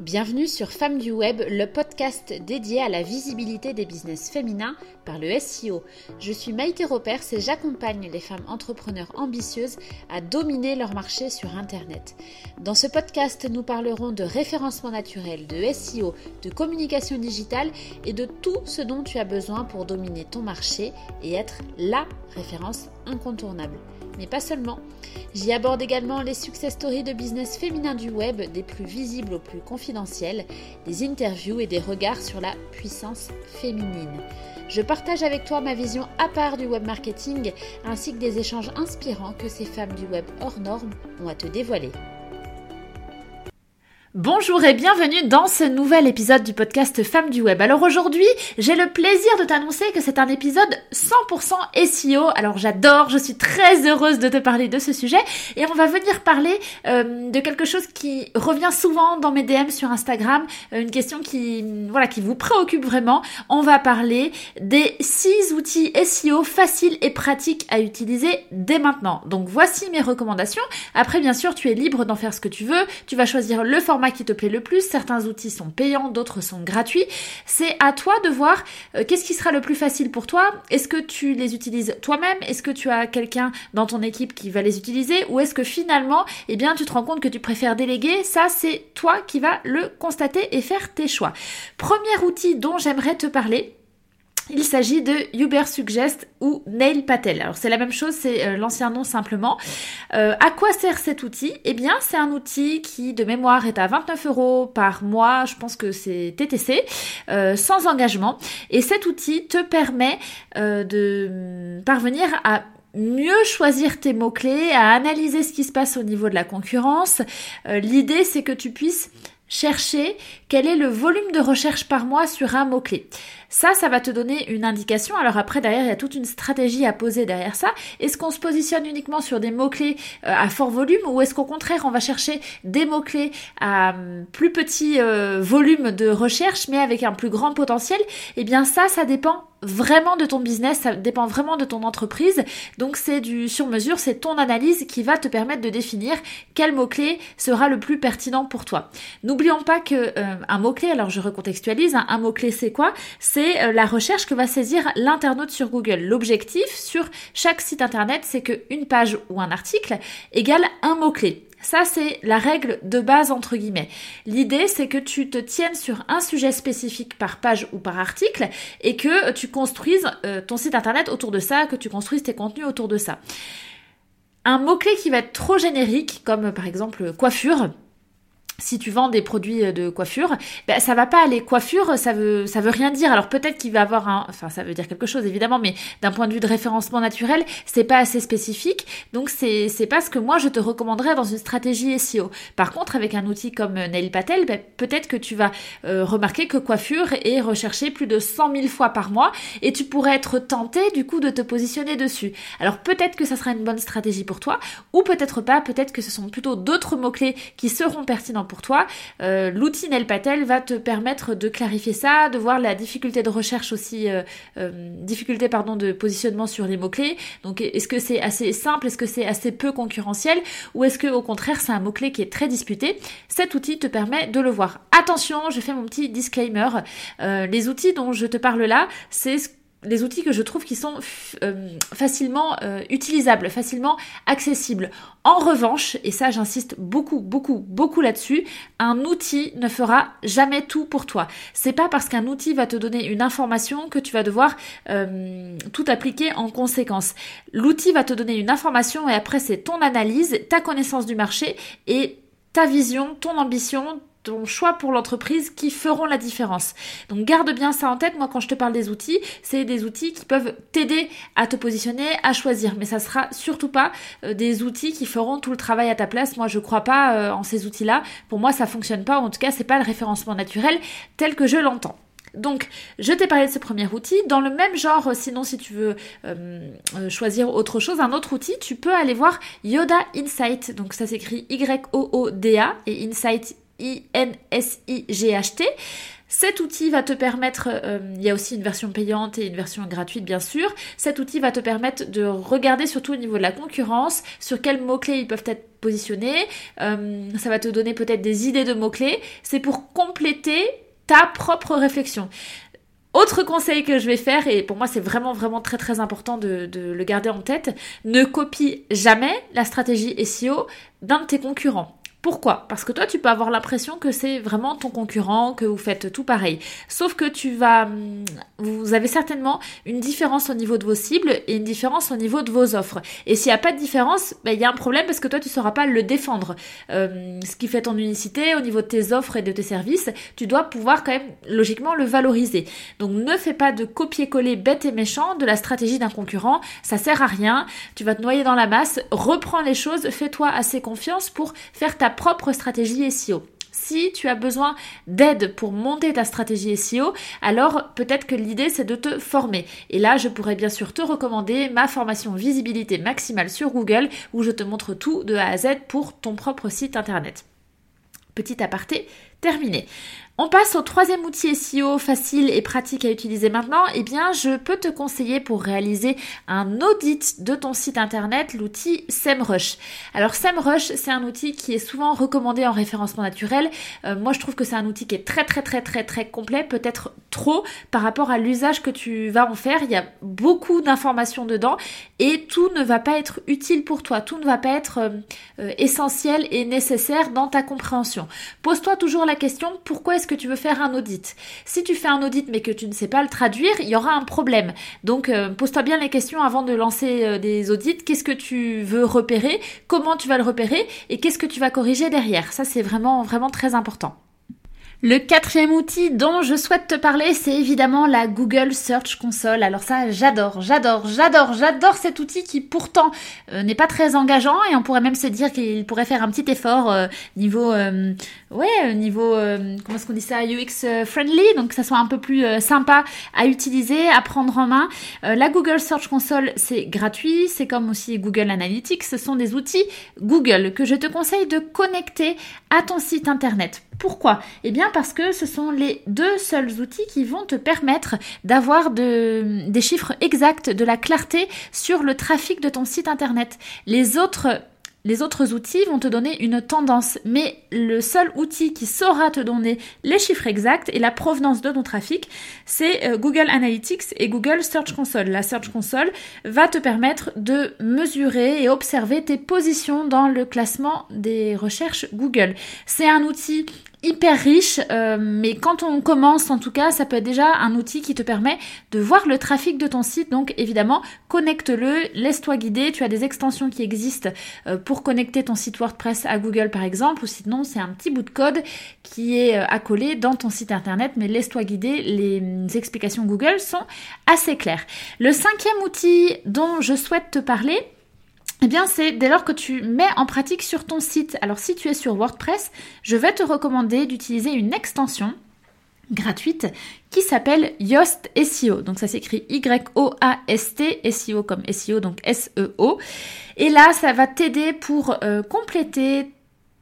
Bienvenue sur Femmes du Web, le podcast dédié à la visibilité des business féminins par le SEO. Je suis Maïté Ropers et j'accompagne les femmes entrepreneurs ambitieuses à dominer leur marché sur Internet. Dans ce podcast, nous parlerons de référencement naturel, de SEO, de communication digitale et de tout ce dont tu as besoin pour dominer ton marché et être LA référence incontournable mais pas seulement. J'y aborde également les success stories de business féminin du web, des plus visibles aux plus confidentiels, des interviews et des regards sur la puissance féminine. Je partage avec toi ma vision à part du web marketing ainsi que des échanges inspirants que ces femmes du web hors normes ont à te dévoiler. Bonjour et bienvenue dans ce nouvel épisode du podcast Femmes du Web. Alors aujourd'hui, j'ai le plaisir de t'annoncer que c'est un épisode 100% SEO. Alors j'adore, je suis très heureuse de te parler de ce sujet et on va venir parler euh, de quelque chose qui revient souvent dans mes DM sur Instagram, euh, une question qui voilà qui vous préoccupe vraiment. On va parler des 6 outils SEO faciles et pratiques à utiliser dès maintenant. Donc voici mes recommandations. Après bien sûr, tu es libre d'en faire ce que tu veux. Tu vas choisir le format qui te plaît le plus. Certains outils sont payants, d'autres sont gratuits. C'est à toi de voir euh, qu'est-ce qui sera le plus facile pour toi. Est-ce que tu les utilises toi-même? Est-ce que tu as quelqu'un dans ton équipe qui va les utiliser? Ou est-ce que finalement, eh bien, tu te rends compte que tu préfères déléguer? Ça, c'est toi qui vas le constater et faire tes choix. Premier outil dont j'aimerais te parler, il s'agit de Uber Suggest ou Nail Patel. Alors c'est la même chose, c'est euh, l'ancien nom simplement. Euh, à quoi sert cet outil? Eh bien c'est un outil qui de mémoire est à 29 euros par mois, je pense que c'est TTC, euh, sans engagement. Et cet outil te permet de parvenir à mieux choisir tes mots-clés, à analyser ce qui se passe au niveau de la concurrence. L'idée c'est que tu puisses chercher quel est le volume de recherche par mois sur un mot-clé. Ça, ça va te donner une indication. Alors après, derrière, il y a toute une stratégie à poser derrière ça. Est-ce qu'on se positionne uniquement sur des mots-clés euh, à fort volume ou est-ce qu'au contraire, on va chercher des mots-clés à hum, plus petit euh, volume de recherche mais avec un plus grand potentiel? Eh bien ça, ça dépend vraiment de ton business, ça dépend vraiment de ton entreprise. Donc c'est du sur mesure, c'est ton analyse qui va te permettre de définir quel mot-clé sera le plus pertinent pour toi. N'oublions pas que euh, un mot-clé, alors je recontextualise, hein, un mot-clé c'est quoi? C'est euh, la recherche que va saisir l'internaute sur Google. L'objectif sur chaque site internet, c'est qu'une page ou un article égale un mot-clé. Ça, c'est la règle de base entre guillemets. L'idée, c'est que tu te tiennes sur un sujet spécifique par page ou par article et que tu construises euh, ton site internet autour de ça, que tu construises tes contenus autour de ça. Un mot-clé qui va être trop générique, comme par exemple coiffure, si tu vends des produits euh, de coiffure, ben, ça va pas aller. Coiffure, ça veut, ça veut rien dire. Alors peut-être qu'il va avoir un, enfin ça veut dire quelque chose évidemment, mais d'un point de vue de référencement naturel, c'est pas assez spécifique. Donc c'est, c'est pas ce que moi je te recommanderais dans une stratégie SEO. Par contre, avec un outil comme Nail Patel, ben, peut-être que tu vas euh, remarquer que coiffure est recherché plus de 100 000 fois par mois et tu pourrais être tenté du coup de te positionner dessus. Alors peut-être que ça sera une bonne stratégie pour toi ou peut-être pas. Peut-être que ce sont plutôt d'autres mots clés qui seront pertinents pour toi. Euh, l'outil Nelpatel va te permettre de clarifier ça, de voir la difficulté de recherche aussi, euh, euh, difficulté pardon de positionnement sur les mots clés. Donc est-ce que c'est assez simple, est-ce que c'est assez peu concurrentiel, ou est-ce que au contraire c'est un mot clé qui est très disputé? Cet outil te permet de le voir. Attention, je fais mon petit disclaimer. les outils dont je te parle là, c'est ce les outils que je trouve qui sont euh, facilement euh, utilisables, facilement accessibles. En revanche, et ça j'insiste beaucoup, beaucoup, beaucoup là-dessus, un outil ne fera jamais tout pour toi. C'est pas parce qu'un outil va te donner une information que tu vas devoir euh, tout appliquer en conséquence. L'outil va te donner une information et après c'est ton analyse, ta connaissance du marché et ta vision, ton ambition, ton choix pour l'entreprise qui feront la différence. Donc garde bien ça en tête. Moi, quand je te parle des outils, c'est des outils qui peuvent t'aider à te positionner, à choisir. Mais ça sera surtout pas euh, des outils qui feront tout le travail à ta place. Moi, je crois pas euh, en ces outils-là. Pour moi, ça fonctionne pas. En tout cas, c'est pas le référencement naturel tel que je l'entends. Donc, je t'ai parlé de ce premier outil. Dans le même genre, sinon, si tu veux euh, choisir autre chose, un autre outil, tu peux aller voir Yoda Insight. Donc, ça s'écrit Y-O-O-D-A et Insight I-N-S-I-G-H-T. Cet outil va te permettre, euh, il y a aussi une version payante et une version gratuite bien sûr, cet outil va te permettre de regarder surtout au niveau de la concurrence, sur quels mots-clés ils peuvent être positionnés, euh, ça va te donner peut-être des idées de mots-clés, c'est pour compléter ta propre réflexion. Autre conseil que je vais faire, et pour moi c'est vraiment vraiment très très important de, de, le garder en tête, ne copie jamais la stratégie SEO d'un de tes concurrents. Pourquoi? Parce que toi, tu peux avoir l'impression que c'est vraiment ton concurrent, que vous faites tout pareil. Sauf que tu vas, hum, vous avez certainement une différence au niveau de vos cibles et une différence au niveau de vos offres. Et s'il n'y a pas de différence, ben, il y a un problème parce que toi, tu ne sauras pas le défendre. Ce qui fait ton unicité au niveau de tes offres et de tes services, tu dois pouvoir quand même logiquement le valoriser. Donc, ne fais pas de copier-coller bête et méchant de la stratégie d'un concurrent. Ça sert à rien. Tu vas te noyer dans la masse. Reprends les choses. Fais-toi assez confiance pour faire ta propre stratégie SEO. Si tu as besoin d'aide pour monter ta stratégie SEO, alors peut-être que l'idée c'est de te former. Et là, je pourrais bien sûr te recommander ma formation visibilité maximale sur Google où je te montre tout de A à Z pour ton propre site internet. Petit aparté terminé. On passe au troisième outil SEO facile et pratique à utiliser maintenant. Eh bien, je peux te conseiller pour réaliser un audit de ton site internet l'outil SEMrush. Alors SEMrush, c'est un outil qui est souvent recommandé en référencement naturel. Euh, moi, je trouve que c'est un outil qui est très très très très très complet, peut-être trop par rapport à l'usage que tu vas en faire. Il y a beaucoup d'informations dedans et tout ne va pas être utile pour toi. Tout ne va pas être euh, euh, essentiel et nécessaire dans ta compréhension. Pose-toi toujours la question pourquoi est-ce que tu veux faire un audit Si tu fais un audit mais que tu ne sais pas le traduire, il y aura un problème. Donc euh, pose-toi bien les questions avant de lancer euh, des audits. Qu'est-ce que tu veux repérer? Comment tu vas le repérer? Et qu'est-ce que tu vas corriger derrière? Ça c'est vraiment vraiment très important. Le quatrième outil dont je souhaite te parler, c'est évidemment la Google Search Console. Alors ça, j'adore, j'adore, j'adore, j'adore cet outil qui pourtant euh, n'est pas très engageant et on pourrait même se dire qu'il pourrait faire un petit effort euh, niveau, euh, ouais, niveau, comment est-ce qu'on dit ça, UX friendly, donc que ça soit un peu plus sympa à utiliser, à prendre en main. la Google Search Console, c'est gratuit, c'est comme aussi Google Analytics. Ce sont des outils Google que je te conseille de connecter à ton site internet pourquoi? Eh bien parce que ce sont les deux seuls outils qui vont te permettre d'avoir des chiffres exacts, de la clarté sur le trafic de ton site internet. Les autres les autres outils vont te donner une tendance, mais le seul outil qui saura te donner les chiffres exacts et la provenance de ton trafic, c'est euh, Google Analytics et Google Search Console. La Search Console va te permettre de mesurer et observer tes positions dans le classement des recherches Google. C'est un outil hyper riche, euh, mais quand on commence en tout cas, ça peut être déjà un outil qui te permet de voir le trafic de ton site. Donc évidemment, connecte-le, laisse-toi guider. Tu as des extensions qui existent euh, pour connecter ton site WordPress à Google par exemple, ou sinon c'est un petit bout de code qui est euh, accolé dans ton site internet, mais laisse-toi guider. Les explications Google sont assez claires. Le cinquième outil dont je souhaite te parler, eh bien, c'est dès lors que tu mets en pratique sur ton site. Alors, si tu es sur WordPress, je vais te recommander d'utiliser une extension gratuite qui s'appelle Yoast SEO. Donc ça s'écrit Y-O-A-S-T, SEO comme SEO, donc S-E-O. Et là, ça va t'aider pour euh, compléter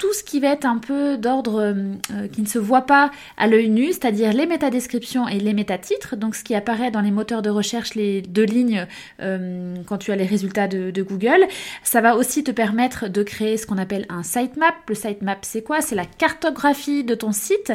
tout ce qui va être un peu d'ordre euh, euh, qui ne se voit pas à l'œil nu, c'est-à-dire les métadescriptions et les métatitres, donc ce qui apparaît dans les moteurs de recherche, les deux lignes euh, quand tu as les résultats de, Google. Ça va aussi te permettre de créer ce qu'on appelle un sitemap. Le sitemap, c'est quoi? C'est la cartographie de ton site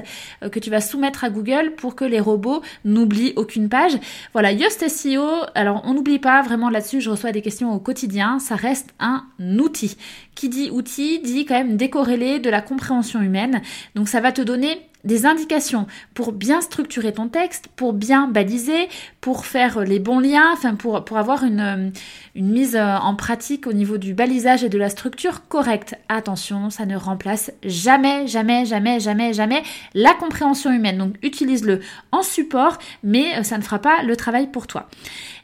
que tu vas soumettre à Google pour que les robots n'oublient aucune page. Voilà, Yoast SEO, alors on n'oublie pas vraiment là-dessus, je reçois des questions au quotidien, ça reste un outil. Qui dit outil dit quand même décorer de la compréhension humaine. Donc ça va te donner des indications pour bien structurer ton texte, pour bien baliser, pour faire les bons liens, enfin pour, pour avoir une, euh, une mise euh, en pratique au niveau du balisage et de la structure correcte. Attention, ça ne remplace jamais, jamais, jamais, jamais, jamais la compréhension humaine. Donc utilise-le en support, mais euh, ça ne fera pas le travail pour toi.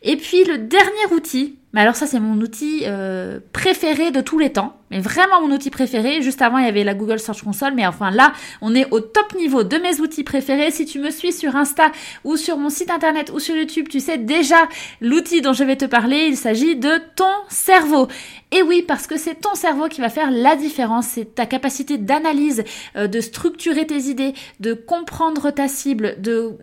Et puis le dernier outil, mais alors ça c'est mon outil euh, préféré de tous les temps, mais vraiment mon outil préféré. Juste avant il y avait la Google Search Console, mais enfin là on est au top niveau de mes outils préférés. Si tu me suis sur Insta ou sur mon site internet ou sur YouTube, tu sais déjà l'outil dont je vais te parler. Il s'agit de ton cerveau. Et oui, parce que c'est ton cerveau qui va faire la différence. C'est ta capacité d'analyse, euh, de structurer tes idées, de comprendre ta cible, de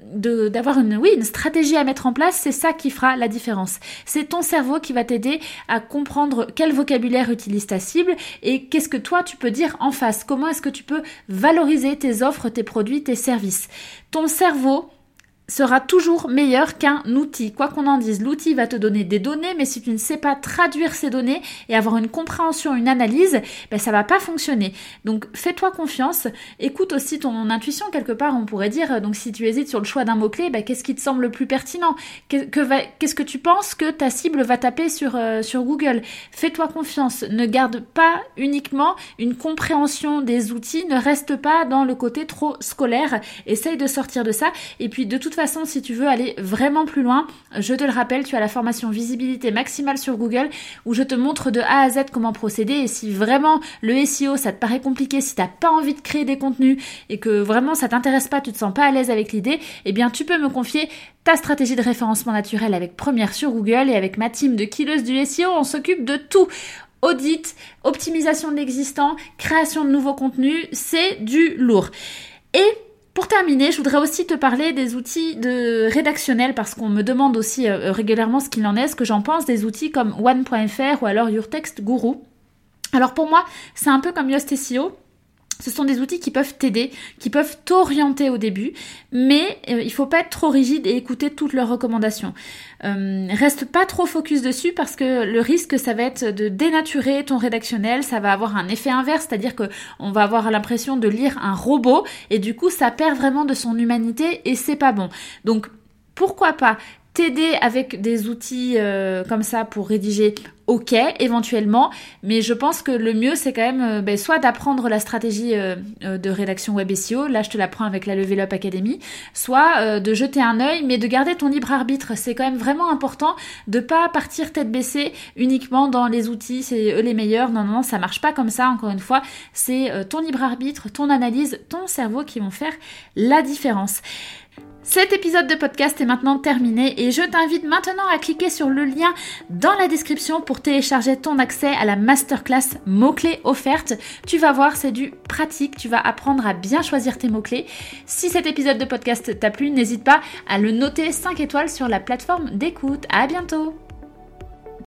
d'avoir une oui une stratégie à mettre en place. C'est ça qui fera la différence. C'est ton cerveau qui va t'aider à comprendre quel vocabulaire utilise ta cible et qu'est-ce que toi tu peux dire en face. Comment est-ce que tu peux valoriser tes offres, tes produits, tes services? Ton cerveau sera toujours meilleur qu'un outil. Quoi qu'on en dise, l'outil va te donner des données, mais si tu ne sais pas traduire ces données et avoir une compréhension, une analyse, ben ça va pas fonctionner. Donc fais-toi confiance, écoute aussi ton intuition quelque part, on pourrait dire. Donc si tu hésites sur le choix d'un mot-clé, ben, qu'est-ce qui te semble le plus pertinent? Qu'est-ce que tu penses que ta cible va taper sur, euh, sur Google? Fais-toi confiance, ne garde pas uniquement une compréhension des outils, ne reste pas dans le côté trop scolaire, essaye de sortir de ça. Et puis de toute façon, si tu veux aller vraiment plus loin, je te le rappelle, tu as la formation visibilité maximale sur Google où je te montre de A à Z comment procéder. Et si vraiment le SEO, ça te paraît compliqué, si tu n'as pas envie de créer des contenus et que vraiment ça t'intéresse pas, tu te sens pas à l'aise avec l'idée, eh bien tu peux me confier ta stratégie de référencement naturel avec Première sur Google et avec ma team de killeuses du SEO, on s'occupe de tout audit, optimisation de l'existant, création de nouveaux contenus, c'est du lourd. Et pour terminer, je voudrais aussi te parler des outils de rédactionnel parce qu'on me demande aussi euh, régulièrement ce qu'il en est, ce que j'en pense des outils comme one.fr ou alors Your Text Guru. Alors pour moi, c'est un peu comme Yoast SEO. Ce sont des outils qui peuvent t'aider, qui peuvent t'orienter au début, mais euh, il faut pas être trop rigide et écouter toutes leurs recommandations. Euh, reste pas trop focus dessus parce que le risque ça va être de dénaturer ton rédactionnel, ça va avoir un effet inverse, c'est-à-dire que on va avoir l'impression de lire un robot et du coup ça perd vraiment de son humanité et c'est pas bon. Donc pourquoi pas t'aider avec des outils euh, comme ça pour rédiger ok éventuellement. Mais je pense que le mieux c'est quand même euh, ben, soit d'apprendre la stratégie euh, de rédaction web SEO là je te l'apprends avec la Level Up Academy soit de jeter un œil mais de garder ton libre arbitre. C'est quand même vraiment important de pas partir tête baissée uniquement dans les outils c'est eux les meilleurs. Non non non ça marche pas comme ça encore une fois. C'est ton libre arbitre ton analyse ton cerveau qui vont faire la différence cet épisode de podcast est maintenant terminé et je t'invite maintenant à cliquer sur le lien dans la description pour télécharger ton accès à la masterclass mots-clés offerte. Tu vas voir, c'est du pratique, tu vas apprendre à bien choisir tes mots-clés. Si cet épisode de podcast t'a plu, n'hésite pas à le noter 5 étoiles sur la plateforme d'écoute. À bientôt!